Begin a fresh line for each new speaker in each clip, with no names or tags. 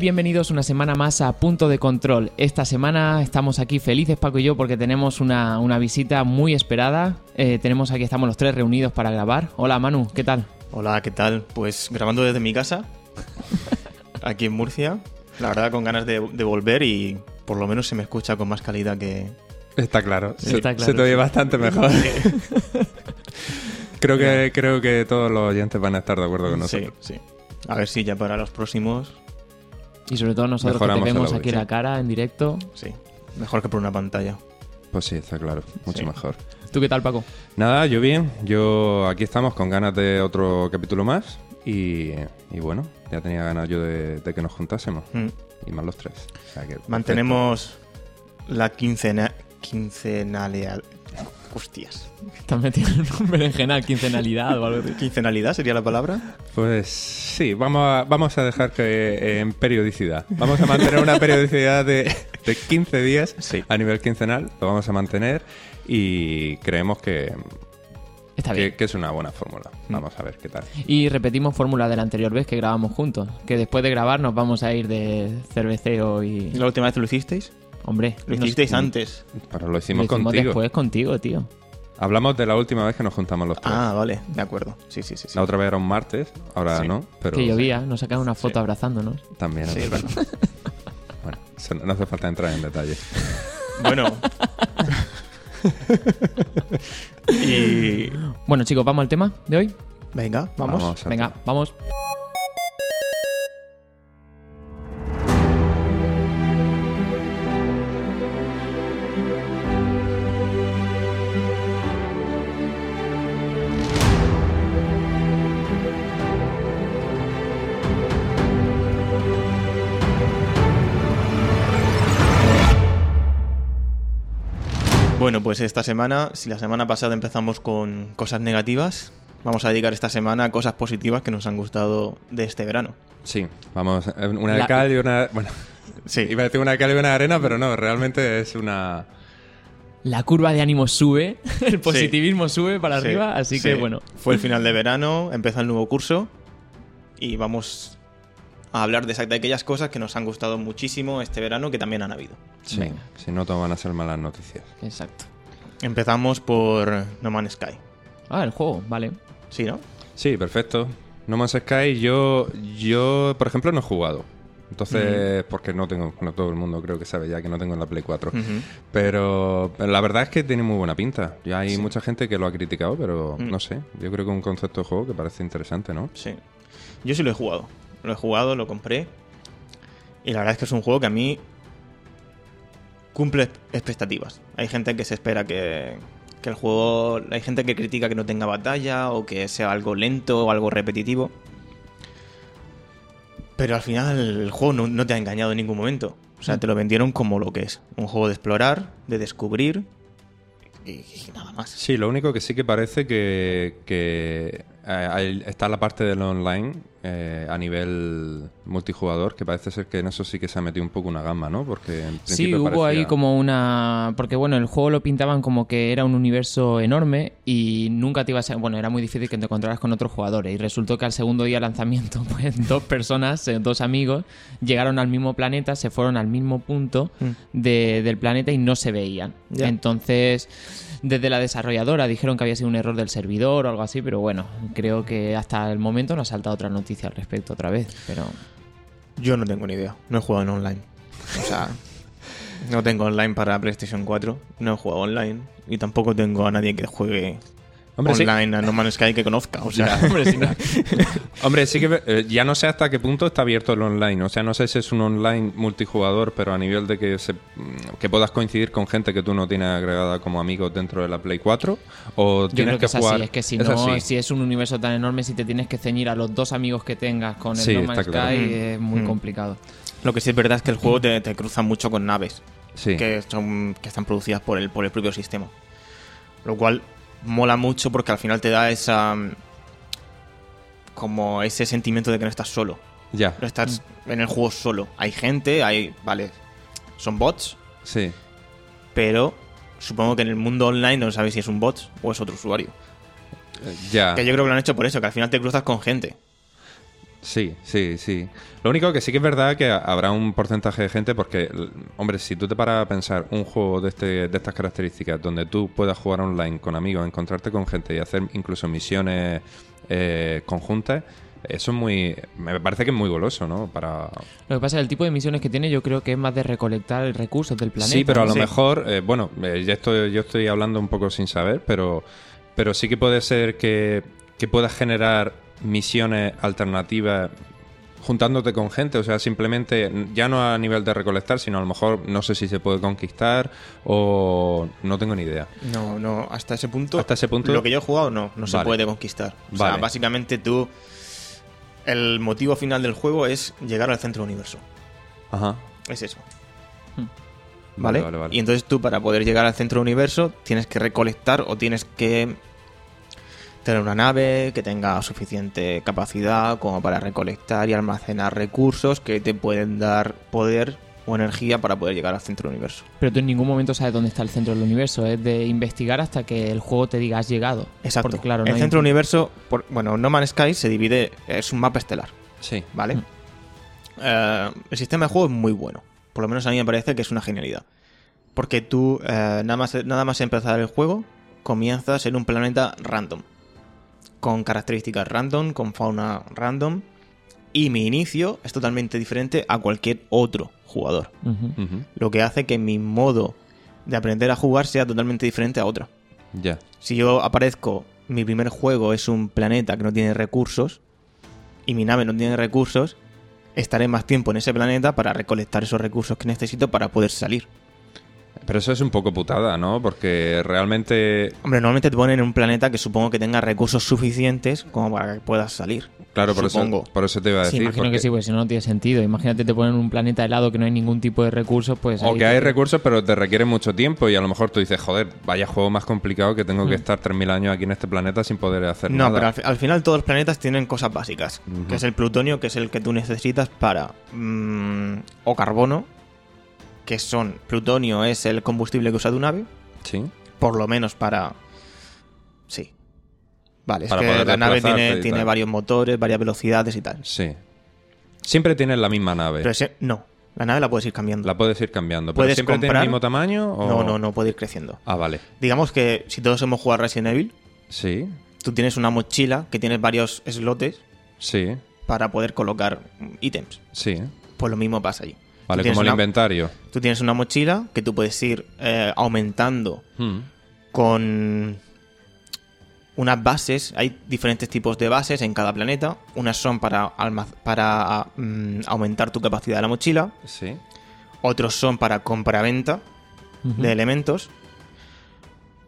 Y bienvenidos una semana más a Punto de Control. Esta semana estamos aquí felices Paco y yo porque tenemos una, una visita muy esperada. Eh, tenemos aquí, estamos los tres reunidos para grabar. Hola Manu, ¿qué tal?
Hola, ¿qué tal? Pues grabando desde mi casa, aquí en Murcia. La verdad, con ganas de, de volver y por lo menos se me escucha con más calidad que...
Está claro, se,
Está claro,
se te oye
sí.
bastante mejor. creo, que, creo que todos los oyentes van a estar de acuerdo con
Sí,
nosotros.
sí. A ver si ya para los próximos,
Y sobre todo nosotros
Mejoramos
que te
el
vemos
audio,
aquí
sí.
la cara en directo.
sí. Mejor que por una pantalla.
Pues sí, está claro, mucho
Sí.
mejor.
¿Tú qué tal Paco?
Nada, yo bien, yo aquí estamos con ganas de otro capítulo más y, y bueno, ya tenía ganas yo de, de que nos juntásemos
Mm.
y más los tres. O sea que, perfecto.
Mantenemos la quincena... Quincenalidad... Hostias.
¿Estás metido en un berenjenal, quincenalidad o algo así?
¿Quincenalidad sería la palabra?
Pues sí, vamos a, vamos a dejar que eh, en periodicidad. Vamos a mantener una periodicidad de, de 15 días
Sí.
a nivel quincenal, lo vamos a mantener y creemos que,
Está bien.
que, que es una buena fórmula. Vamos a ver qué tal.
Y repetimos fórmula de la anterior vez que grabamos juntos. Que después de grabar nos vamos a ir de cerveceo y...
¿La última vez lo hicisteis?
Hombre,
Lo
nos-
hicisteis antes.
Pero lo
lo
hicimos
hicimos
contigo.
después contigo, tío.
Hablamos de la última vez que nos juntamos los tres.
Ah, vale, de acuerdo. Sí, sí, sí. sí.
La otra vez era un martes, ahora
Sí.
no, pero
que llovía, nos sacaron una foto
Sí.
abrazándonos.
también.
Sí, es verdad.
Bueno, no hace falta entrar en detalle.
Bueno. y...
Bueno chicos, ¿vamos al tema de hoy?
Venga, vamos.
Venga,
tema.
vamos.
Bueno, pues esta semana, si la semana pasada empezamos con cosas negativas, vamos a dedicar esta semana a cosas positivas que nos han gustado de este verano.
Sí, vamos, eh, una de cal y una... Bueno,
Sí,
iba a decir una de cal y una de arena, pero no, realmente es una...
La curva de ánimo sube, el positivismo sube para
sí,
arriba, así
sí.
que bueno.
Fue el final de verano, empieza el nuevo curso y vamos a hablar de, de aquellas cosas que nos han gustado muchísimo este verano que también han habido.
Sí,
Venga.
si no, todo van a ser malas noticias.
Exacto.
Empezamos por No Man's Sky.
Ah, el juego, vale.
¿Sí, no?
Sí, perfecto. No Man's Sky, yo, yo, por ejemplo, no he jugado. Entonces, porque no tengo, no todo el mundo creo que sabe ya que no tengo en la Play 4.
Ujú.
Pero la verdad es que tiene muy buena pinta. Ya hay
Sí.
mucha gente que lo ha criticado, pero
Mm.
no sé. Yo creo que es un concepto de juego que parece interesante, ¿no?
Sí. Yo sí lo he jugado. Lo he jugado, lo compré. Y la verdad es que es un juego que a mí cumple expectativas. Hay gente que se espera que, que el juego... Hay gente que critica que no tenga batalla o que sea algo lento o algo repetitivo. Pero al final el juego no, te ha engañado en ningún momento. O sea, te lo vendieron como lo que es. Un juego de explorar, de descubrir y, nada más.
Sí, lo único que sí que parece que, que eh, está la parte del online eh, a nivel multijugador, que parece ser que en eso sí que se ha metido un poco una gama, ¿no? Porque en
Sí, hubo ahí como una... Porque bueno, el juego lo pintaban como que era un universo enorme y nunca te ibas a... Bueno, era muy difícil que te encontraras con otros jugadores y resultó que al segundo día de lanzamiento, pues dos personas, eh, dos amigos, llegaron al mismo planeta, se fueron al mismo punto
Mm.
de- del planeta y no se veían. Entonces, desde la desarrolladora dijeron que había sido un error del servidor o algo así, pero bueno, creo que hasta el momento no ha saltado otra noticia al respecto otra vez, pero...
Yo no tengo ni idea. No he jugado en online. O sea, no tengo online para PlayStation 4. No he jugado online. Y tampoco tengo a nadie que juegue
Hombre, sí.
online a No Man's Sky que conozca. O sea,
Hombre, sí, no.
Hombre, sí que eh, ya no sé hasta qué punto está abierto el online. O sea, no sé si es un online multijugador, pero a nivel de que se, mm, que puedas coincidir con gente que tú no tienes agregada como amigos dentro de la Play 4 o
Yo
tienes
creo que,
que,
es
jugar.
así, es que si
Es
no,
así.
si es un universo tan enorme, si te tienes que ceñir a los dos amigos que tengas con el
Sí,
No
está
Man's
claro.
Sky,
Mm.
es muy
Mm.
complicado.
lo que sí es verdad es que el juego te, te cruza mucho con naves
Sí.
que, son, que están producidas por el, por el propio sistema. Lo cual mola mucho porque al final te da esa. como ese sentimiento de que no estás solo.
Ya,
No estás en el juego solo. Hay gente, hay. Vale. Son bots,
sí.
pero supongo que en el mundo online no sabes si es un bot o es otro usuario.
Ya.
Que yo creo que lo han hecho por eso, que al final te cruzas con gente.
Sí, sí, sí. Lo único que sí que es verdad que habrá un porcentaje de gente porque, hombre, si tú te paras a pensar un juego de, este, de estas características donde tú puedas jugar online con amigos, encontrarte con gente y hacer incluso misiones eh, conjuntas, eso es muy... Me parece que es muy goloso, ¿no? Para...
Lo que pasa es que el tipo de misiones que tiene yo creo que es más de recolectar recursos del planeta.
Sí, pero a lo
Sí.
mejor, eh, bueno, eh, ya estoy, yo estoy hablando un poco sin saber, pero, pero sí que puede ser que, que puedas generar misiones alternativas juntándote con gente, o sea, simplemente ya no a nivel de recolectar, sino a lo mejor no sé si se puede conquistar o no tengo ni idea.
No, no, hasta ese punto.
Hasta ese punto-
Lo que yo he jugado no, no se puede conquistar. O
Vale.
sea, básicamente tú. El motivo final del juego es llegar al centro del universo.
Ajá.
Es eso.
Hmm.
¿Vale?
Vale, vale.
Y entonces tú, para poder llegar al centro del universo, tienes que recolectar o tienes que tener una nave que tenga suficiente capacidad como para recolectar y almacenar recursos que te pueden dar poder o energía para poder llegar al centro del universo.
Pero tú en ningún momento sabes dónde está el centro del universo. Es de investigar hasta que el juego te diga has llegado.
Exacto.
Porque, claro, no
el centro del universo, por- bueno, No Man's Sky se divide, es un mapa estelar,
Sí.
¿vale?
Mm.
Eh, el sistema de juego es muy bueno. Por lo menos a mí me parece que es una genialidad. Porque tú, eh, nada, más, nada más empezar el juego, comienzas en un planeta random. Con características random, con fauna random. Y mi inicio es totalmente diferente a cualquier otro jugador. Lo que hace que mi modo de aprender a jugar sea totalmente diferente a otro.
Ya.
Si yo aparezco, mi primer juego es un planeta que no tiene recursos y mi nave no tiene recursos, estaré más tiempo en ese planeta para recolectar esos recursos que necesito para poder salir.
Pero eso es un poco putada, ¿no? Porque realmente
Hombre, normalmente te ponen en un planeta que supongo que tenga recursos suficientes como para que puedas salir.
Claro, por eso, por eso te iba a
Sí,
decir.
imagino que sí, porque si no, no tiene sentido. Imagínate te ponen un planeta helado que no hay ningún tipo de recursos, pues...
O que hay
te-
recursos, pero te requiere mucho tiempo y a lo mejor tú dices, joder, vaya juego más complicado que tengo que
Mm.
estar 3.000 años aquí en este planeta sin poder hacer
No,
nada.
pero al, fi- al final todos los planetas tienen cosas básicas, que es el plutonio, que es el que tú necesitas para... mm, o carbono, que son... Plutonio es el combustible que usa tu nave,
Sí.
por lo menos para... Sí. Vale, es
Para
que la nave tiene, tiene varios motores, varias velocidades y tal.
Sí. Siempre tienes la misma nave.
Pero ese- no, la nave la puedes ir cambiando.
La puedes ir cambiando. ¿Pero
Puedes
siempre tiene
comprar-
el mismo tamaño? O...
No, no, no puede ir creciendo.
Ah, vale.
Digamos que si todos hemos jugado Resident Evil,
Sí,
tú tienes una mochila que tiene varios slots
sí,
para poder colocar ítems.
sí.
Pues lo mismo pasa allí.
Vale, como el
una-
inventario.
Tú tienes una mochila que tú puedes ir eh, aumentando
Mm.
con unas bases. Hay diferentes tipos de bases en cada planeta. Unas son para, para mm, aumentar tu capacidad de la mochila.
Sí.
Otros son para compra-venta de elementos.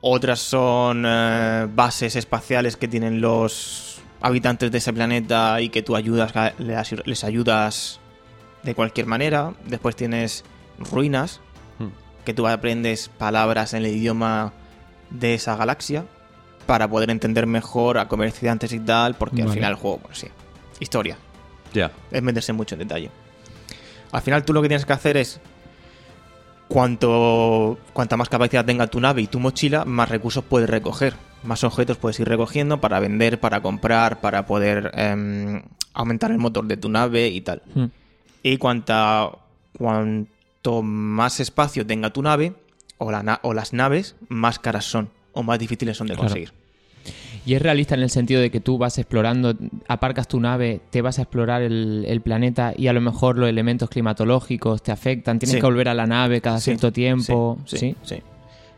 Otras son eh, bases espaciales que tienen los habitantes de ese planeta y que tú ayudas, les ayudas de cualquier manera. Después tienes ruinas,
Mm.
que tú aprendes palabras en el idioma de esa galaxia para poder entender mejor a comerciantes y tal, porque al final el juego, bueno, sí, historia,
Ya.
es meterse mucho en detalle. Al final tú lo que tienes que hacer es cuanto cuanta más capacidad tenga tu nave y tu mochila, más recursos puedes recoger, más objetos puedes ir recogiendo para vender, para comprar, para poder em, aumentar el motor de tu nave y tal.
Mm.
Y cuanta, cuanto más espacio tenga tu nave o, la na- o las naves, más caras son o más difíciles son de
Claro.
conseguir.
Y es realista en el sentido de que tú vas explorando, aparcas tu nave, te vas a explorar el, el planeta y a lo mejor los elementos climatológicos te afectan, tienes
Sí.
que volver a la nave cada
Sí,
cierto tiempo.
Sí,
Sí,
sí, sí.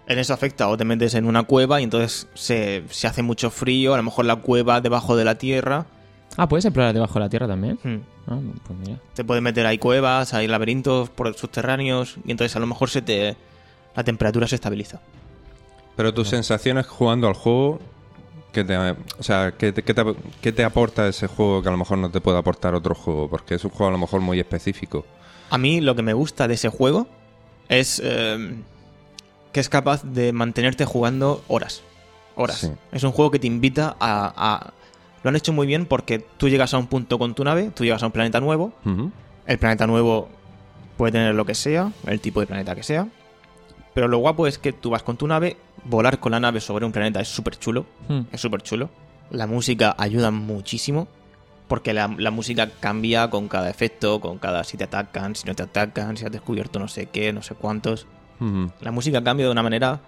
En eso afecta o te metes en una cueva y entonces se, se hace mucho frío, a lo mejor la cueva debajo de la tierra.
Ah, puedes explorar debajo de la tierra también.
Hmm.
Ah, pues mira.
Te puedes meter ahí cuevas, hay laberintos por subterráneos y entonces a lo mejor se te la temperatura se estabiliza.
Pero tus sensaciones jugando al juego, ¿qué te, o sea, ¿qué te, qué te- qué te aporta ese juego que a lo mejor no te puede aportar otro juego? Porque es un juego a lo mejor muy específico.
A mí lo que me gusta de ese juego es eh, que es capaz de mantenerte jugando horas. Horas.
Sí.
Es un juego que te invita a, a- Lo han hecho muy bien porque tú llegas a un punto con tu nave, tú llegas a un planeta nuevo, el planeta nuevo puede tener lo que sea, el tipo de planeta que sea, pero lo guapo es que tú vas con tu nave, volar con la nave sobre un planeta es súper chulo,
Hmm.
es súper chulo. La música ayuda muchísimo. Porque la, la música cambia con cada efecto, con cada si te atacan, si no te atacan, si has descubierto no sé qué, no sé cuántos. La música cambia de una manera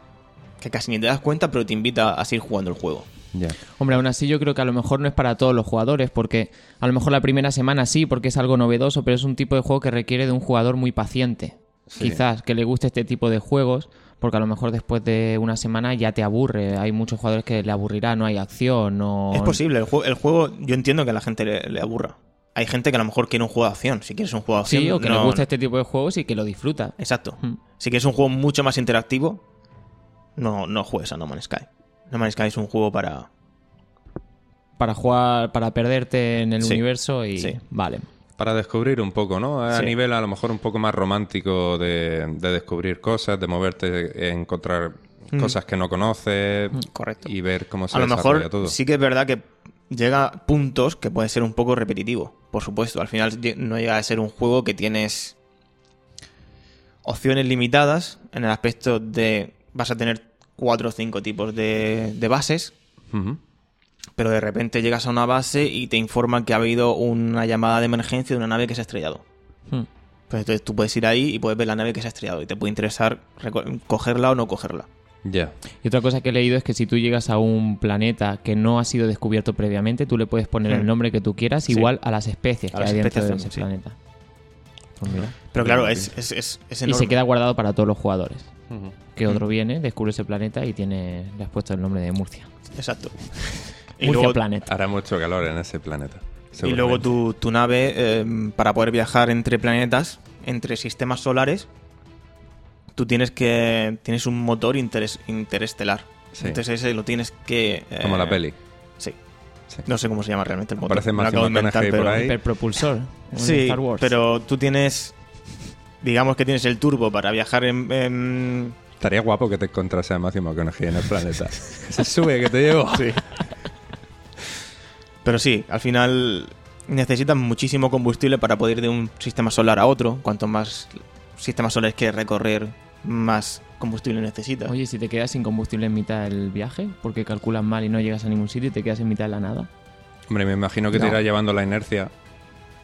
que casi ni te das cuenta, pero te invita a seguir jugando el juego.
Ya.
Hombre, aún así yo creo que a lo mejor no es para todos los jugadores, porque a lo mejor la primera semana sí, porque es algo novedoso, pero es un tipo de juego que requiere de un jugador muy paciente.
Sí.
Quizás que le guste este tipo de juegos, porque a lo mejor después de una semana ya te aburre. Hay muchos jugadores que le aburrirá, no hay acción, no...
Es posible, el, jue- el juego yo entiendo que a la gente le, le aburra. Hay gente que a lo mejor quiere un juego de acción. Si quieres un juego de acción...
Sí, o que
no-
le guste este tipo de juegos y que lo disfruta.
Exacto.
Mm.
Si quieres un juego mucho más interactivo, no, no juegues a No Man's Sky. No Man's Sky es un juego para...
Para jugar, para perderte en el
Sí,
universo y...
sí.
Vale.
Para descubrir un poco, ¿no? A
Sí.
nivel a lo mejor un poco más romántico de, de descubrir cosas, de moverte, encontrar
Mm.
cosas que no conoces
Correcto.
y ver cómo se
a lo
desarrolla
mejor
todo.
sí que es verdad que llega a puntos que puede ser un poco repetitivo. Por supuesto, al final no llega a ser un juego que tienes opciones limitadas en el aspecto de vas a tener cuatro o cinco tipos de, de bases, pero de repente llegas a una base y te informan que ha habido una llamada de emergencia de una nave que se ha estrellado.
Hmm.
Pues entonces tú puedes ir ahí y puedes ver la nave que se ha estrellado y te puede interesar cogerla o no cogerla.
Ya.
Y otra cosa que he leído es que si tú llegas a un planeta que no ha sido descubierto previamente, tú le puedes poner
Hmm.
el nombre que tú quieras,
Sí.
igual a las especies
A
que
las
hay dentro
especies
de ese
sí.
planeta. Pues mira.
Pero claro, es, es, es, es
Y
enorme.
se queda guardado para todos los jugadores. Que otro viene, descubre ese planeta y tiene le has puesto el nombre de Murcia.
Exacto. Y
Murcia
luego,
Planet.
Hará mucho calor en ese planeta.
y luego tu, tu nave, eh, para poder viajar entre planetas, entre sistemas solares, tú tienes que tienes un motor interes- interestelar.
Sí.
Entonces ese lo tienes que... eh,
Como la peli.
Sí.
Sí.
No sé cómo se llama realmente el motor.
Matthew
acabo de inventar,
por
pero-
ahí.
Hiperpropulsor.
Sí,
Star Wars.
pero tú tienes... Digamos que tienes el turbo para viajar en... en-
Estaría guapo que te encontrase a Matthew McConaughey en el planeta. Se sube, que te llevo.
Sí. Pero sí, al final necesitas muchísimo combustible para poder ir de un sistema solar a otro. Cuanto más sistemas solares quieres recorrer, más combustible necesitas.
Oye, si te quedas sin combustible en mitad del viaje, porque calculas mal y no llegas a ningún sitio y te quedas en mitad de la nada.
Hombre, me imagino que te irá llevando la inercia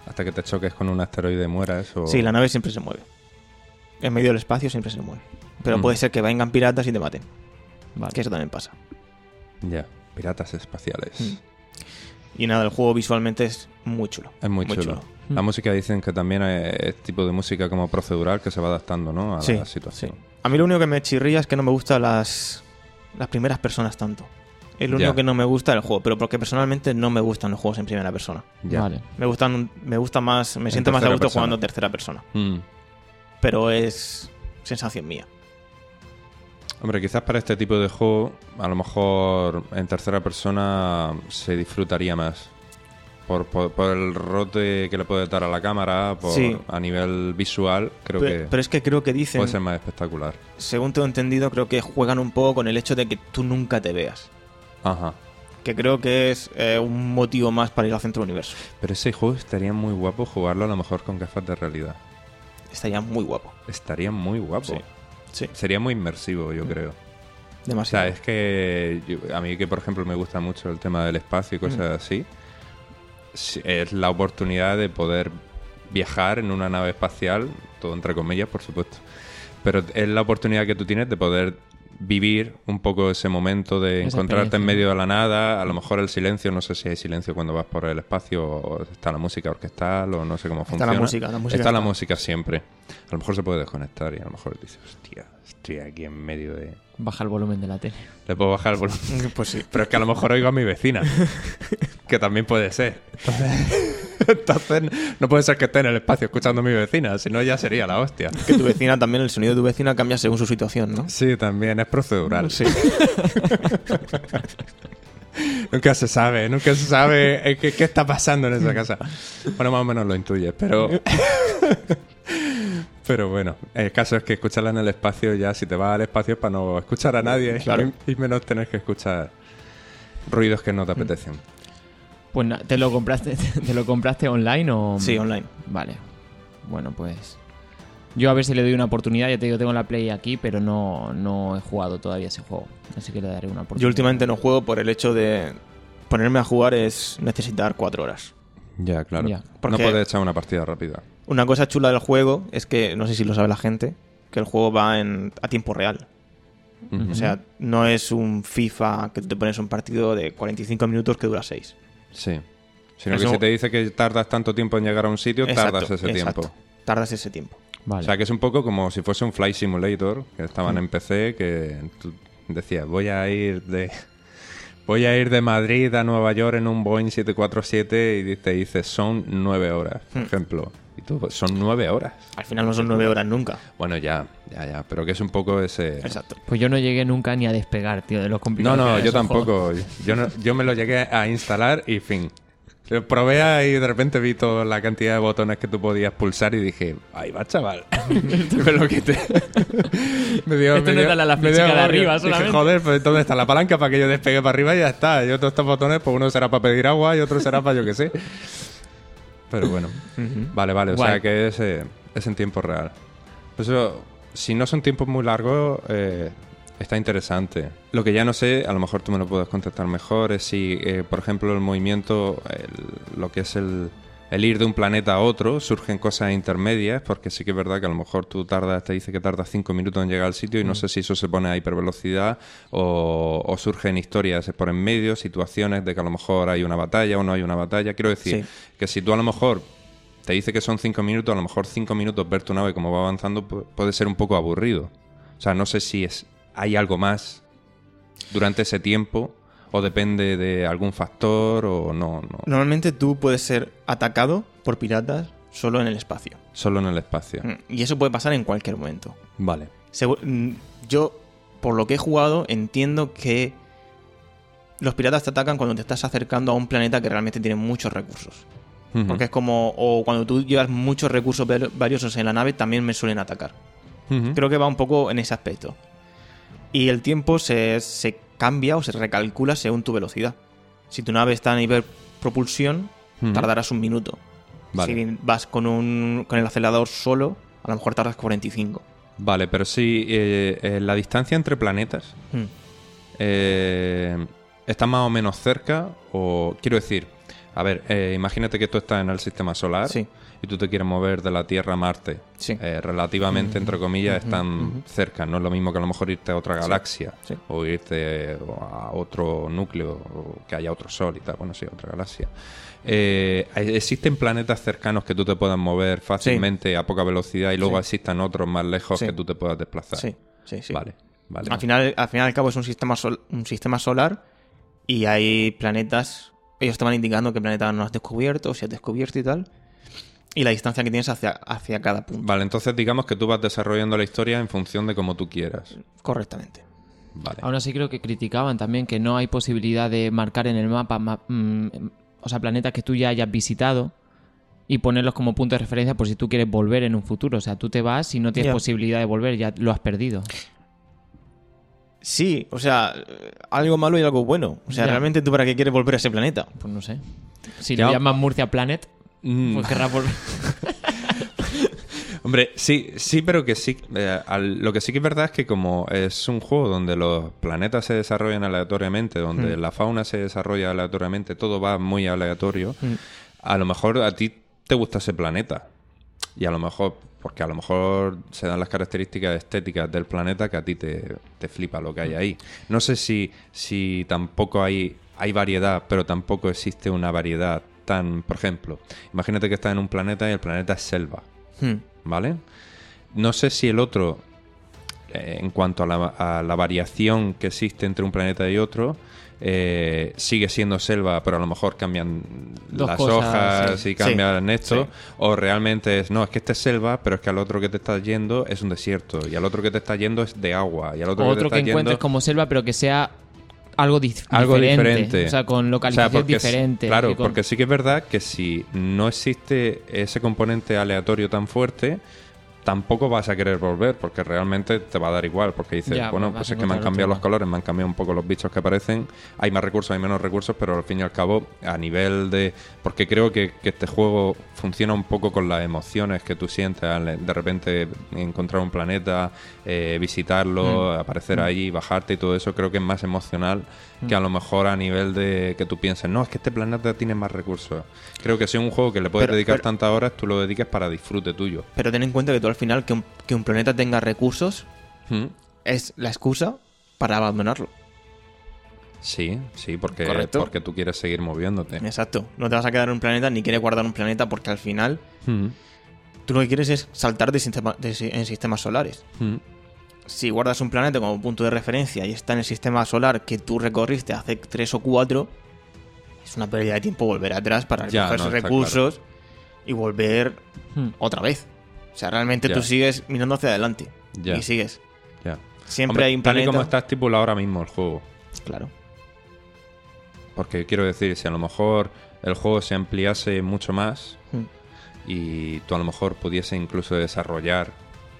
hasta que te choques con un asteroide y mueras. O...
Sí, la nave siempre se mueve. En medio del espacio siempre se mueve. Pero
Mm.
puede ser que vengan piratas y te maten.
Vale.
Que eso también pasa.
Ya, piratas espaciales.
Mm. Y nada, el juego visualmente es muy chulo.
Es muy,
Muy
chulo.
chulo.
La
Mm.
música dicen que también es tipo de música como procedural que se va adaptando, ¿no? A
Sí,
la situación.
sí. A mí lo único que me chirría es que no me gustan las, las primeras personas tanto. Es lo único que no me gusta del juego, pero porque personalmente no me gustan los juegos en primera persona.
Ya.
Vale.
Me gustan, me gusta más, me
En
siento más a gusto
persona.
jugando en tercera persona.
Mm.
Pero es sensación mía.
Hombre, quizás para este tipo de juego, a lo mejor en tercera persona se disfrutaría más. Por, por- por el rote que le puede dar a la cámara, por,
Sí.
a nivel visual, creo
Pero,
que
pero es que creo que dicen,
puede ser más espectacular.
según tengo entendido, creo que juegan un poco con el hecho de que tú nunca te veas.
Ajá.
Que creo que es eh, un motivo más para ir al centro del universo.
Pero ese juego estaría muy guapo jugarlo a lo mejor con gafas de realidad.
Estaría muy guapo.
Estaría muy guapo.
Sí. Sí,
Sería muy inmersivo, yo creo. O
demasiado.
sea, es que yo- a mí que, por ejemplo, me gusta mucho el tema del espacio y cosas así, sí, es la oportunidad de poder viajar en una nave espacial, todo entre comillas, por supuesto, pero es la oportunidad que tú tienes de poder vivir un poco ese momento de
Esa
encontrarte en medio de la nada, a lo mejor el silencio, no sé si hay silencio cuando vas por el espacio, o está la música orquestal, o no sé cómo
Está
funciona.
la música, la música
Está la
está.
música siempre. A lo mejor se puede desconectar y a lo mejor dices, hostia, estoy aquí en medio de...
Baja el volumen de la tele.
Le puedo bajar el volumen.
Pues sí.
Pero es que a lo mejor oigo a mi vecina. que también puede ser. Entonces, entonces, no puede ser que esté en el espacio escuchando a mi vecina, si no ya sería la hostia.
Que tu vecina también, el sonido de tu vecina cambia según su situación, ¿no?
Sí, también es procedural.
Sí.
Nunca se sabe, nunca se sabe eh, qué, qué está pasando en esa casa. Bueno, más o menos lo intuyes, pero... Pero bueno, el caso es que escucharla en el espacio ya, si te vas al espacio es para no escuchar a nadie
Claro.
y menos tener que escuchar ruidos que no te apetecen.
Pues ¿te lo compraste, te lo compraste online o...?
Sí, online.
Vale. Bueno, pues... Yo a ver si le doy una oportunidad. Ya te digo, tengo la Play aquí, pero no, no he jugado todavía ese juego. Así que le daré una oportunidad.
Yo últimamente no juego por el hecho de ponerme a jugar es necesitar cuatro horas.
Ya, claro.
Ya.
No puedes echar una partida rápida.
Una cosa chula del juego es que, no sé si lo sabe la gente, que el juego va en, a tiempo real. O sea, no es un FIFA que tú te pones un partido de 45 minutos que dura 6.
Sí. Sino
Eso-
que si te dice que tardas tanto tiempo en llegar a un sitio, tardas ese
exacto.
tiempo.
Tardas ese tiempo.
Vale.
O sea, que es un poco como si fuese un Flight Simulator, que estaban
Mm.
en PC, que tú decías, voy a ir de... Voy a ir de Madrid a Nueva York en un Boeing 747 y te dice, son nueve horas, por
Mm.
ejemplo. Y tú, son nueve horas.
Al final no son 9 horas nunca.
Bueno, ya, ya, ya. Pero que es un poco ese...
Exacto.
Pues yo no llegué nunca ni a despegar, tío, de los
No,
complicados. que
no,
eran
yo
juegos.
tampoco. Yo, no- yo me lo llegué a instalar y fin. Lo probé ahí y de repente vi toda la cantidad de botones que tú podías pulsar y dije, ahí va, chaval. me lo quité. me dio,
Esto
me
no
dio-
a la
me dio
de arriba
Dije,
solamente.
joder, pues ¿dónde está la palanca para que yo despegue para arriba y ya está? Y otros estos botones, pues uno será para pedir agua y otro será para yo que sé. Pero bueno. Vale, vale. O
Guay.
sea que es, eh, es en tiempo real. Pues eso, si no son tiempos muy largos, eh, está interesante. Lo que ya no sé, a lo mejor tú me lo puedes contestar mejor, es si, eh, por ejemplo, el movimiento, el- lo que es el, el ir de un planeta a otro, surgen cosas intermedias, porque sí que es verdad que a lo mejor tú tardas, te dice que tardas cinco minutos en llegar al sitio y no sé si eso se pone a hipervelocidad o, o surgen historias por en medio, situaciones de que a lo mejor hay una batalla o no hay una batalla. Quiero decir,
Sí.
que si tú a lo mejor te dice que son cinco minutos, a lo mejor cinco minutos ver tu nave como va avanzando pu- puede ser un poco aburrido. O sea, no sé si es hay algo más durante ese tiempo o depende de algún factor o no, no.
Normalmente tú puedes ser atacado por piratas solo en el espacio.
Solo en el espacio.
Mm, Y eso puede pasar en cualquier momento.
Vale.
Segu- mm, Yo, por lo que he jugado, entiendo que los piratas te atacan cuando te estás acercando a un planeta que realmente tiene muchos recursos. Porque es como, o cuando tú llevas muchos recursos val- valiosos en la nave, también me suelen atacar. Creo que va un poco en ese aspecto. Y el tiempo se, se cambia o se recalcula según tu velocidad. Si tu nave está a nivel propulsión,
Ujú.
tardarás un minuto.
Vale.
Si vas con, un, con el acelerador solo, a lo mejor tardas 45.
Vale, pero si eh, eh, la distancia entre planetas
Mm.
eh, está más o menos cerca o quiero decir, a ver, eh, imagínate que tú estás en el sistema solar
Sí.
Y tú te quieres mover de la Tierra a Marte.
Sí.
Eh, relativamente, entre comillas, están cerca. No es lo mismo que a lo mejor irte a otra galaxia
sí.
o irte a otro núcleo o que haya otro sol y tal. Bueno, sí, otra galaxia. Eh, ¿Existen planetas cercanos que tú te puedas mover fácilmente a poca velocidad y luego existan otros más lejos que tú te puedas desplazar?
Sí, sí, sí.
Vale, vale.
Al final, al final y al cabo es un sistema, sol- un sistema solar y hay planetas. Ellos te van indicando qué planeta no has descubierto, si has descubierto y tal. Y la distancia que tienes hacia, hacia cada punto.
Vale, entonces digamos que tú vas desarrollando la historia en función de como tú quieras.
Correctamente.
Vale.
Aún así creo que criticaban también que no hay posibilidad de marcar en el mapa ma- mm, o sea, planetas que tú ya hayas visitado y ponerlos como punto de referencia por si tú quieres volver en un futuro. O sea, tú te vas y no tienes posibilidad de volver, ya lo has perdido.
Sí, o sea, algo malo y algo bueno. O sea, realmente tú para qué quieres volver a ese planeta.
Pues no sé. Si lo llaman Murcia Planet,
Mm.
pues querrás volver.
Hombre, sí, sí, pero que sí. eh, al- lo que sí que es verdad es que como es un juego donde los planetas se desarrollan aleatoriamente, donde la fauna se desarrolla aleatoriamente, todo va muy aleatorio, a lo mejor a ti te gusta ese planeta. Y a lo mejor, porque a lo mejor se dan las características estéticas del planeta que a ti te, te flipa lo que hay ahí. No sé si, si tampoco hay, hay variedad, pero tampoco existe una variedad tan... Por ejemplo, imagínate que estás en un planeta y el planeta es selva.
Hmm.
¿vale? No sé si el otro, eh, en cuanto a la, a la variación que existe entre un planeta y otro, eh, sigue siendo selva, pero a lo mejor cambian
Dos
las
cosas,
hojas
sí.
y cambian
Sí,
esto,
sí.
o realmente es, no, es que este es selva, pero es que al otro que te estás yendo es un desierto, y al otro que te está yendo es de agua, y al otro,
O
que
otro
te
que encuentres
yendo...
como selva, pero que sea algo, dif-
Algo
diferente.
diferente.
O sea, con
O sea,
localización
porque
diferente.
Claro,
con-
porque sí que es verdad que si no existe ese componente aleatorio tan fuerte, tampoco vas a querer volver porque realmente te va a dar igual porque dices,
Ya,
bueno,
pues
es que me han cambiado los colores, me han cambiado un poco los bichos que aparecen, hay más recursos, hay menos recursos, pero al fin y al cabo, a nivel de... Porque creo que, que este juego funciona un poco con las emociones que tú sientes al de repente encontrar un planeta, eh, visitarlo, aparecer ahí, bajarte y todo eso, creo que es más emocional que a lo mejor a nivel de que tú pienses, no, es que este planeta tiene más recursos. Creo que si es un juego que le puedes
Pero-
dedicar
pero-
tantas horas, tú lo dediques para disfrute tuyo.
Pero ten en cuenta que tú al final, que un, que un planeta tenga recursos,
¿Mm?
es la excusa para abandonarlo.
Sí, sí, porque,
Correcto.
porque tú quieres seguir moviéndote.
Exacto. No te vas a quedar en un planeta ni quieres guardar un planeta porque al final
Mm,
tú lo que quieres es saltar de sistema, de si- en sistemas solares.
mm.
Si guardas un planeta como punto de referencia y está en el sistema solar que tú recorriste hace tres o cuatro, es una pérdida de tiempo volver atrás para recoger
no,
recursos y volver
Hmm.
otra vez. O sea, realmente tú sigues mirando hacia adelante. Y sigues.
Ya.
Siempre
Hombre,
hay un
tal y
planeta.
como está estipulado ahora mismo el juego.
Claro.
Porque quiero decir, si a lo mejor el juego se ampliase mucho más
Hmm.
y tú a lo mejor pudiese incluso desarrollar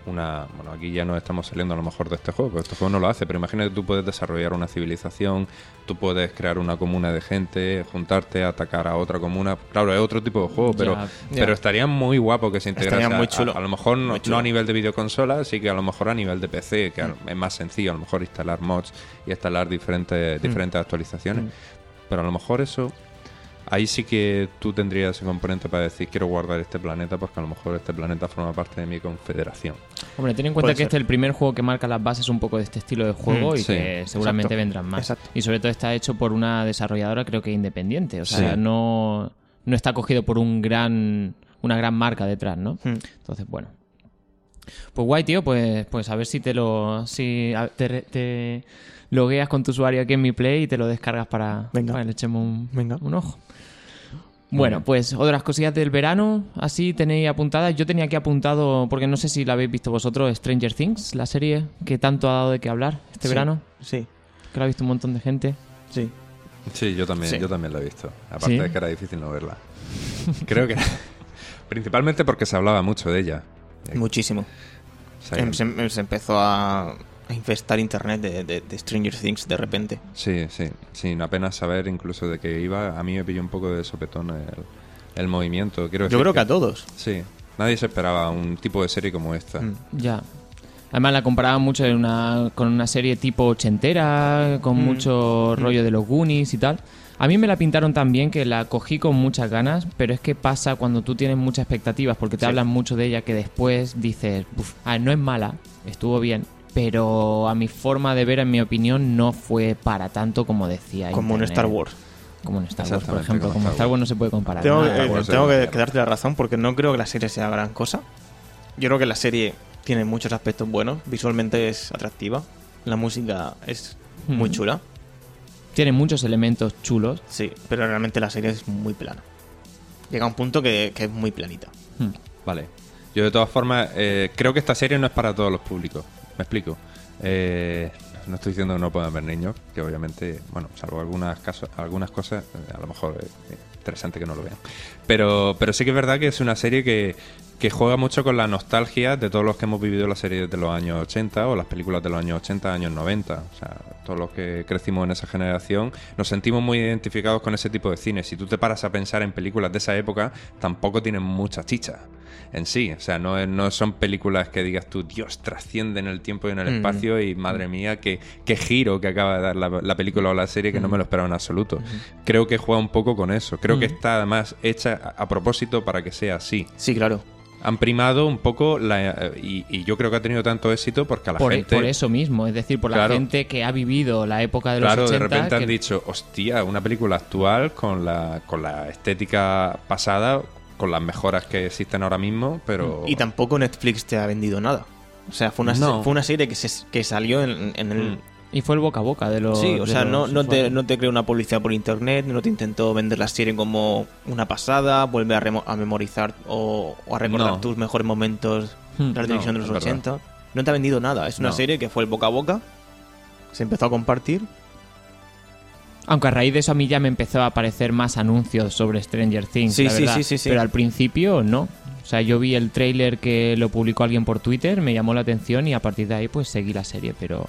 una... Bueno, aquí ya no estamos saliendo a lo mejor de este juego, porque este juego no lo hace, pero imagina que tú puedes desarrollar una civilización, tú puedes crear una comuna de gente, juntarte, atacar a otra comuna. Claro, es otro tipo de juego, pero,
Ya.
pero estaría muy guapo que se integrase.
Muy chulo.
A, a lo mejor no, a nivel de videoconsola, sí que a lo mejor a nivel de PC, que es más sencillo, a lo mejor instalar mods y instalar diferentes, diferentes actualizaciones. Pero a lo mejor eso, ahí sí que tú tendrías ese componente para decir quiero guardar este planeta porque a lo mejor este planeta forma parte de mi confederación.
Hombre, ten en cuenta
Puede
que
ser.
este es el primer juego que marca las bases un poco de este estilo de juego
Mm,
y
sí,
que seguramente
exacto.
vendrán más.
Exacto.
Y sobre todo está hecho por una desarrolladora creo que independiente. O sea,
Sí.
no, no está cogido por un gran una gran marca detrás, ¿no?
Hmm.
Entonces, bueno. Pues guay, tío, pues, pues a ver si te lo. si te, te logueas con tu usuario aquí en mi play y te lo descargas para,
Venga.
para que le echemos un,
Venga.
un ojo. Bueno, pues otras cosillas del verano, así tenéis apuntadas. Yo tenía aquí apuntado, porque no sé si la habéis visto vosotros, Stranger Things, la serie que tanto ha dado de qué hablar este
Sí.
verano,
Sí,
que la ha visto un montón de gente.
sí.
Sí, yo también,
Sí.
yo también lo he visto. Aparte
¿Sí?
de que era difícil no verla. Creo que principalmente porque se hablaba mucho de ella.
Muchísimo.
o sea,
Em- se, se empezó a, a infestar internet de, de- de Stranger Things de repente.
Sí, sí, sin apenas saber incluso de qué iba, a mí me pilló un poco de sopetón el, el movimiento. Quiero
Yo creo que a todos.
Sí, nadie se esperaba un tipo de serie como esta.
Mm.
Ya. Además la comparaban mucho en una, con una serie tipo ochentera, con
Mm.
mucho rollo de los Goonies y tal. A mí me la pintaron tan bien que la cogí con muchas ganas, pero es que pasa cuando tú tienes muchas expectativas, porque te
Sí.
hablan mucho de ella, que después dices, "Uf, ah, no es mala, estuvo bien, pero a mi forma de ver, en mi opinión, no fue para tanto como decía.
Como un
Internet.
Star Wars.
Como un Star Wars, por ejemplo.
como
Como
Star
Star
Wars.
No se puede comparar.
Tengo,
nada.
eh, que, que darte la razón porque no creo que la serie sea gran cosa. Yo creo que la serie tiene muchos aspectos buenos. Visualmente es atractiva. La música es muy
Mm.
chula.
Tiene muchos elementos chulos.
Sí, pero realmente la serie es muy plana. Llega a un punto que, que es muy planita.
Vale. Yo de todas formas, eh, creo que esta serie no es para todos los públicos. Me explico. Eh, no estoy diciendo que no puedan ver niños, que obviamente, bueno, salvo algunas, casos, algunas cosas, eh, a lo mejor es interesante que no lo vean. Pero, pero sí que es verdad que es una serie que, que juega mucho con la nostalgia de todos los que hemos vivido las series de los años 80 o las películas de los años 80, años 90. O sea, todos los que crecimos en esa generación nos sentimos muy identificados con ese tipo de cine. Si tú te paras a pensar en películas de esa época, tampoco tienen mucha chicha en sí. O sea, no, no son películas que digas tú, Dios, trascienden el tiempo y en el
Mm.
espacio y madre mía, qué, qué giro que acaba de dar la, la película o la serie que no me lo esperaba en absoluto. Creo que juega un poco con eso. Creo que
Mm.
está además hecha a, a propósito para que sea así.
Sí, claro.
Han primado un poco la, eh, y, y yo creo que ha tenido tanto éxito porque a la
Por,
gente...
por eso mismo, es decir, por la
Claro.
gente que ha vivido la época de los
Claro,
80.
de repente han
que-
dicho, hostia, una película actual con la, con la estética pasada, con las mejoras que existen ahora mismo, pero...
Y tampoco Netflix te ha vendido nada. O sea, fue una,
No.
fue una serie que, se, que salió en, en el...
Mm.
Y fue el boca a boca de los.
Sí, o sea, no, no, te, no te creó una publicidad por internet, no te intentó vender la serie como una pasada, vuelve a, remo- a memorizar o, o a recordar
No.
tus mejores momentos de la televisión
No,
de los
es verdad.
80. No te ha vendido nada, es una
No.
serie que fue el boca a boca, se empezó a compartir.
Aunque a raíz de eso a mí ya me empezó a aparecer más anuncios sobre Stranger Things.
Sí,
la
sí,
verdad.
sí, sí, sí.
Pero al principio no. O sea, yo vi el tráiler que lo publicó alguien por Twitter, me llamó la atención y a partir de ahí pues seguí la serie, pero...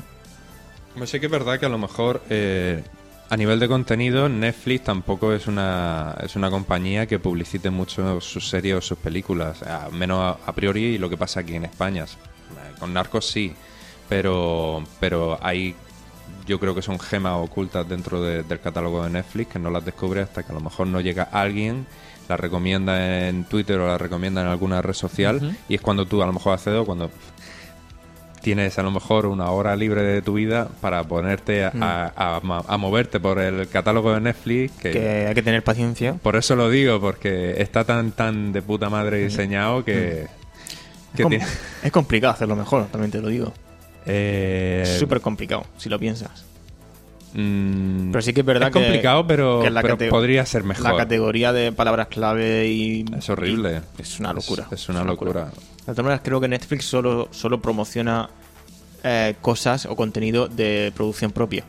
Pues sí que es verdad que a lo mejor eh, a nivel de contenido Netflix tampoco es una, es una compañía que publicite mucho sus series o sus películas, a menos a, a priori lo que pasa aquí en España. Eh, Con Narcos sí, pero, pero hay yo creo que son gemas ocultas dentro de- del catálogo de Netflix que no las descubre hasta que a lo mejor no llega alguien, la recomienda en Twitter o la recomienda en alguna red social y es cuando tú a lo mejor accedes o cuando tienes a lo mejor una hora libre de tu vida para ponerte a, a- a ma- a moverte por el catálogo de Netflix que,
Que hay que tener paciencia.
por eso lo digo porque está tan tan de puta madre diseñado que,
Es,
que
com-
tiene-
es complicado hacerlo mejor, también te lo digo.
Eh,
Es súper complicado, si lo piensas.
mm,
Pero sí que es verdad que-
complicado pero,
que la
pero
cate-
podría ser mejor
La categoría de palabras clave y...
es horrible
y- es una locura.
es, es una locura,
De todas maneras, creo que Netflix solo, solo promociona eh, cosas o contenido de producción propia.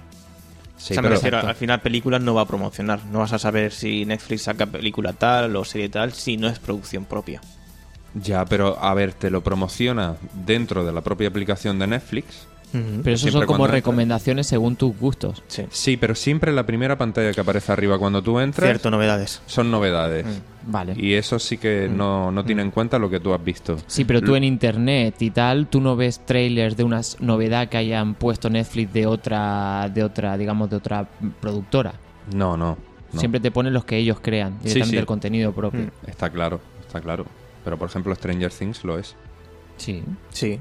Sí,
o sea, me
pero-
refiero, al final películas no va a promocionar. No vas a saber si Netflix saca película tal o serie tal si no es producción propia.
Ya pero a ver te lo promociona dentro de la propia aplicación de Netflix
Pero eso
Siempre
son como recomendaciones según tus gustos.
Sí.
Sí, pero siempre la primera pantalla que aparece arriba cuando tú entras
Cierto, novedades.
son novedades.
Vale.
Y eso sí que no, no tiene en cuenta lo que tú has visto.
Sí, pero tú en internet y tal, tú no ves trailers de una novedad que hayan puesto Netflix de otra, de otra, digamos, de otra productora.
No, no. no.
Siempre te ponen los que ellos crean, directamente
sí.
el contenido propio.
Mm.
Está claro, está claro. Pero por ejemplo Stranger Things lo es.
Sí.
Sí.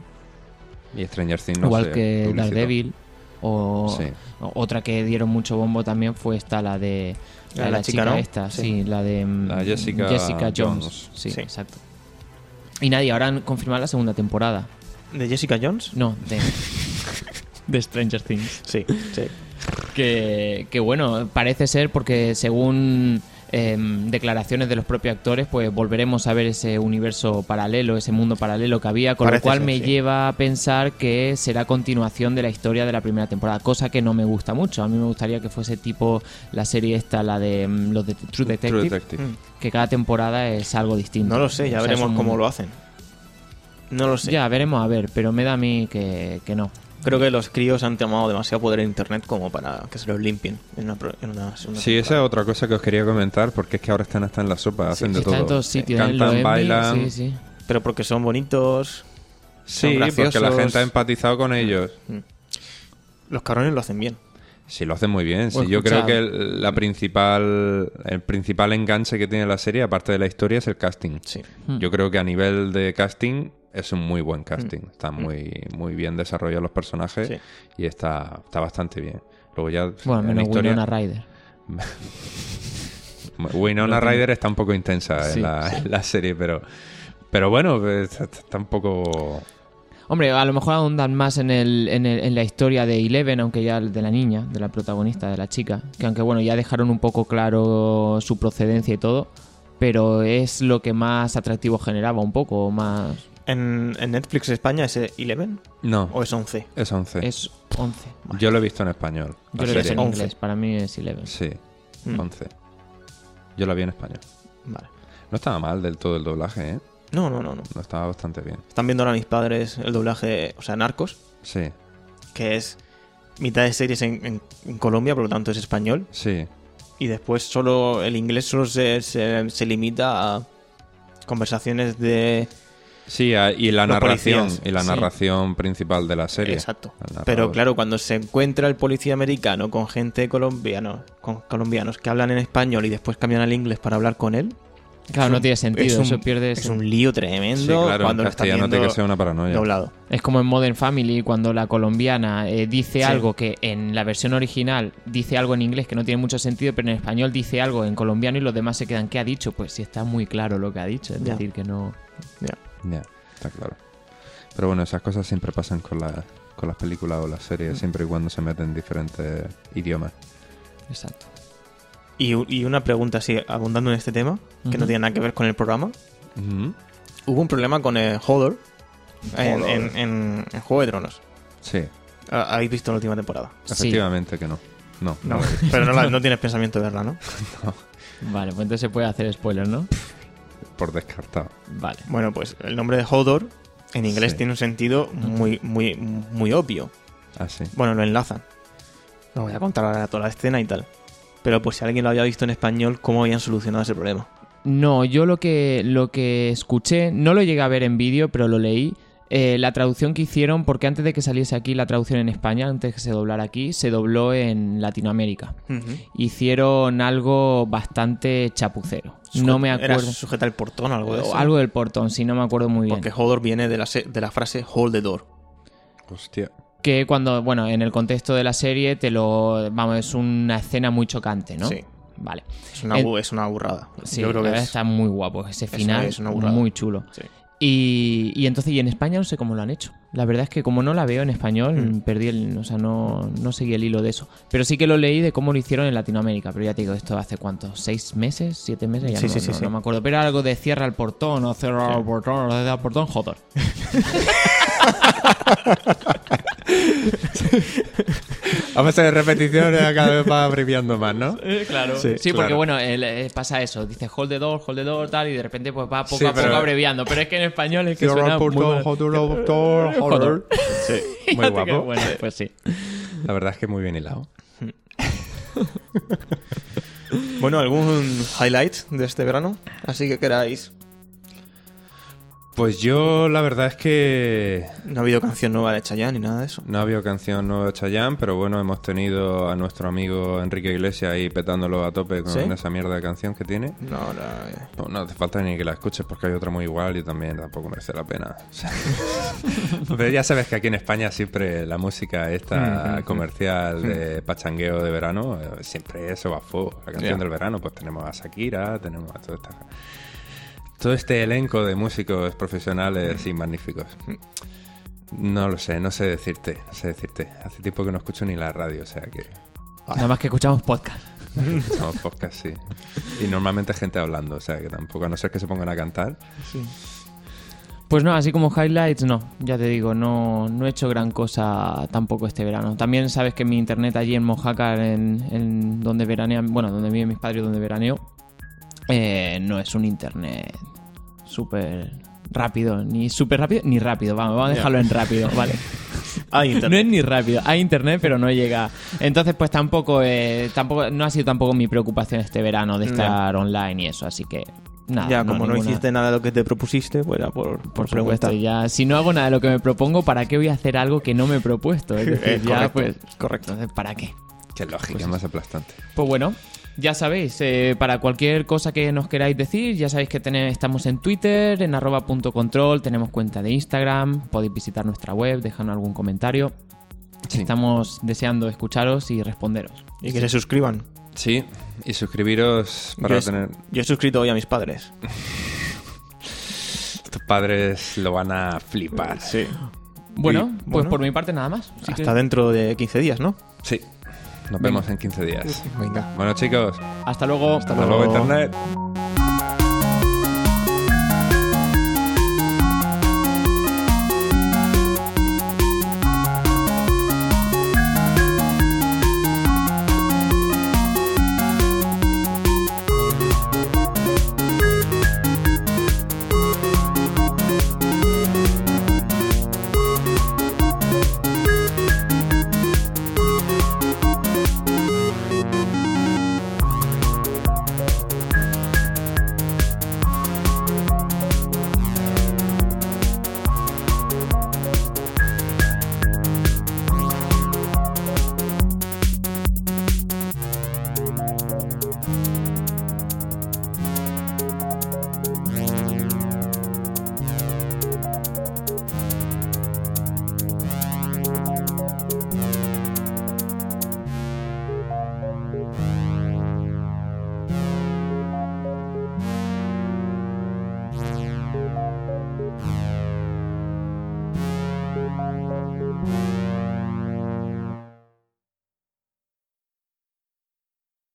Y Stranger Things no
Igual
se
que
publicitó.
Daredevil. O
Sí.
o otra que dieron mucho bombo también fue esta, la de la, de la chica,
¿no?
esta, sí.
Sí.
la de mm,
La Jessica
Jones.
Jones.
Sí,
Sí.
exacto. Y nadie, ahora han confirmado la segunda temporada.
¿De Jessica Jones?
No, de, de Stranger Things.
Sí, sí.
Que, que bueno, parece ser porque según em, declaraciones de los propios actores, pues volveremos a ver ese universo paralelo, ese mundo paralelo que había, con
Parece
lo cual
ser,
me
sí.
lleva a pensar que será continuación de la historia de la primera temporada, cosa que no me gusta mucho. A mí me gustaría que fuese tipo la serie esta, la de mm, los de True Detective,
True Detective.
Mm.
que cada temporada es algo distinto.
No lo sé, ya
O sea,
veremos
un-
cómo lo hacen. No lo sé.
Ya, veremos a ver, pero me da a mí que, que no.
Creo que los críos han tomado demasiado poder en internet como para que se los limpien en una, en una
Sí, esa es otra cosa que os quería comentar, porque es que ahora están hasta en la sopa, hacen de
Está
todo.
en todos sitios.
Cantan, bailan.
Sí, sí.
Pero porque son bonitos.
Sí,
son
porque la gente ha empatizado con ellos.
Los cabrones lo hacen bien.
Sí, lo hacen muy bien. Sí, yo creo que el, la principal, el principal enganche que tiene la serie, aparte de la historia, es el casting.
Sí.
Hmm.
Yo creo que a nivel de casting es un muy buen casting. Están muy, muy bien desarrollados los personajes
Sí.
y está, está bastante bien. Luego ya
Bueno,
en
menos
historia,
Winona Ryder.
Winona Ryder está un poco intensa
Sí,
en, la, en la serie, pero, pero bueno, está, está un poco...
Hombre, a lo mejor ahondan más en, el, en, el- en la historia de Eleven, aunque ya de la niña, de la protagonista, de la chica. Que aunque bueno, ya dejaron un poco claro su procedencia y todo. Pero es lo que más atractivo generaba un poco, más...
¿En, en Netflix España es 11
No,
o es 11?
es 11.
Es 11.
Yo lo he visto en español.
Yo lo he visto en
11.
inglés, para mí es Eleven.
Sí,
Mm.
11. Yo la vi en español.
Vale.
No estaba mal del todo el doblaje, ¿eh?
No, no, no, no.
No estaba bastante bien.
Están viendo ahora mis padres el doblaje, o sea, Narcos,
Sí,
que es mitad de series en, en- en Colombia, por lo tanto es español.
sí.
Y después solo el inglés solo se, se, se limita a conversaciones de...
Sí, y la
Los
narración
policías,
y la
sí.
narración principal de la serie.
Exacto. Pero claro, cuando se encuentra el policía americano con gente colombiano, con colombianos que hablan en español y después cambian al inglés para hablar con él,
Claro,
es
no
un-
tiene sentido,
es un-
eso pierde...
Es un lío
Sí,
tremendo
claro,
cuando
en castellano tiene
viendo
que ser una paranoia.
doblado.
Es como en Modern Family, cuando la colombiana eh, dice
Sí.
algo que en la versión original dice algo en inglés que no tiene mucho sentido, pero en español dice algo en colombiano y los demás se quedan, ¿qué ha dicho? Pues sí está muy claro lo que ha dicho, es decir, que no...
Ya.
Está claro. Pero bueno, esas cosas siempre pasan con, la, con las películas o las
Mm.
series, siempre y cuando se meten en diferentes idiomas.
Exacto.
Y, y una pregunta así, abundando en este tema, que no tiene nada que ver con el programa. Hubo un problema con el Hodor en, en- en- en Juego de Tronos.
Sí,
Ah, ¿Habéis visto la última temporada?
Sí.
efectivamente que no. No,
No,
no.
pero no, la- no tienes pensamiento de verla, ¿no?
Vale, pues entonces se puede hacer spoiler, ¿no?
por descartado.
Vale.
Bueno, pues el nombre de Hodor en inglés
Sí.
tiene un sentido muy, muy, muy obvio.
Así.
Bueno, lo enlazan. No voy a contar ahora toda la escena y tal. Pero pues si alguien lo había visto en español, ¿cómo habían solucionado ese problema?
No, yo lo que, lo que escuché, no lo llegué a ver en vídeo, pero lo leí. Eh, la traducción que hicieron, porque antes de que saliese aquí la traducción en España, antes de que se doblara aquí, se dobló en Latinoamérica. Hicieron algo bastante chapucero. No me
Era
acuerdo.
sujeta el portón o algo de eso.
Algo del portón, sí, no me acuerdo muy bien.
Porque Hodor viene de la, de la frase hold the door.
Hostia.
Que cuando, bueno, en el contexto de la serie te lo. Vamos, es una escena muy chocante, ¿no?
Sí.
Vale.
Es una, es una burrada.
Sí,
Yo creo
la
que
verdad
es...
está muy guapo. Ese final
es una burrada.
muy chulo.
Sí.
Y, y entonces, y en España no sé cómo lo han hecho. La verdad es que como no la veo en español,
Mm.
perdí el. O sea, no, no seguí el hilo de eso. Pero sí que lo leí de cómo lo hicieron en Latinoamérica. Pero ya te digo, esto hace cuánto, ¿seis meses? ¿Siete meses? Ya
Sí,
no,
sí, sí,
no-
sí.
no me acuerdo. Pero era algo de cierra el portón o cierra el portón o cierra el portón, joder.
Vamos a hacer repeticiones, cada vez va abreviando más, ¿no?
claro.
Sí,
Sí, porque
claro.
bueno, eh, pasa eso. Dice hold the door, hold the door, tal, y de repente pues va poco
Sí,
a poco abreviando. Pero es que en español es que suena muy
portón,
mal.
joder, joder, joder.
Sí.
Muy guapo.
bueno, pues sí.
La verdad es que muy bien hilado.
Bueno, ¿algún highlight de este verano? Así que queráis.
Pues yo la verdad es que
No ha habido canción nueva de Chayanne ni nada de eso.
no había canción nueva de Chayanne, pero bueno, hemos tenido a nuestro amigo Enrique Iglesias ahí petándolo a tope con
¿Sí?
esa mierda de canción que tiene.
No, no. eh.
No, no hace falta ni que la escuches porque hay otra muy igual y también tampoco merece la pena. Pero ya sabes que aquí en España siempre la música esta comercial de pachangueo de verano, eh, siempre eso va a fuego. La canción del verano, pues tenemos a Shakira, tenemos a toda esta... Todo este elenco de músicos profesionales y magníficos. No lo sé, no sé decirte, no sé decirte. Hace tiempo que no escucho ni la radio, o sea que...
Nada más que escuchamos podcast.
Escuchamos podcast, sí. Y normalmente gente hablando, o sea que tampoco, a no ser que se pongan a cantar.
Pues no, así como highlights, no. Ya te digo, no, no he hecho gran cosa tampoco este verano. También sabes que mi internet allí en Mojácar, en, en donde veranean, bueno, donde viven mis padres, donde veraneo, eh, no es un internet súper rápido, ni súper rápido, ni rápido. Vamos, vamos a dejarlo en rápido, ¿vale?
Ah,
No
internet.
es ni rápido. Hay internet, pero no llega. Entonces, pues tampoco, eh, tampoco, no ha sido tampoco mi preocupación este verano de estar online y eso. Así que, nada.
ya, como no, hiciste nada de lo que te propusiste, pues era por, por,
por
preguntar.
supuesto, ya. Si no hago nada de lo que me propongo, ¿para qué voy a hacer algo que no me he propuesto? Es decir, ya,
correcto,
pues.
correcto.
Entonces, ¿para qué?
Qué lógica más aplastante.
Pues bueno, ya sabéis, eh, para cualquier cosa que nos queráis decir, ya sabéis que tene- estamos en Twitter, en arroba punto control, tenemos cuenta de Instagram, podéis visitar nuestra web, dejarnos algún comentario.
Sí.
Estamos deseando escucharos y responderos.
Y que se suscriban.
Sí, y suscribiros para
yo,
tener...
yo he suscrito hoy a mis padres.
Tus padres lo van a flipar.
Sí.
Bueno,
Y,
pues
bueno,
por mi parte nada más. Así que-
Hasta dentro de 15 días, ¿no?
Sí. Nos vemos en 15 días.
Venga.
Bueno, chicos,
hasta luego.
hasta luego, Internet.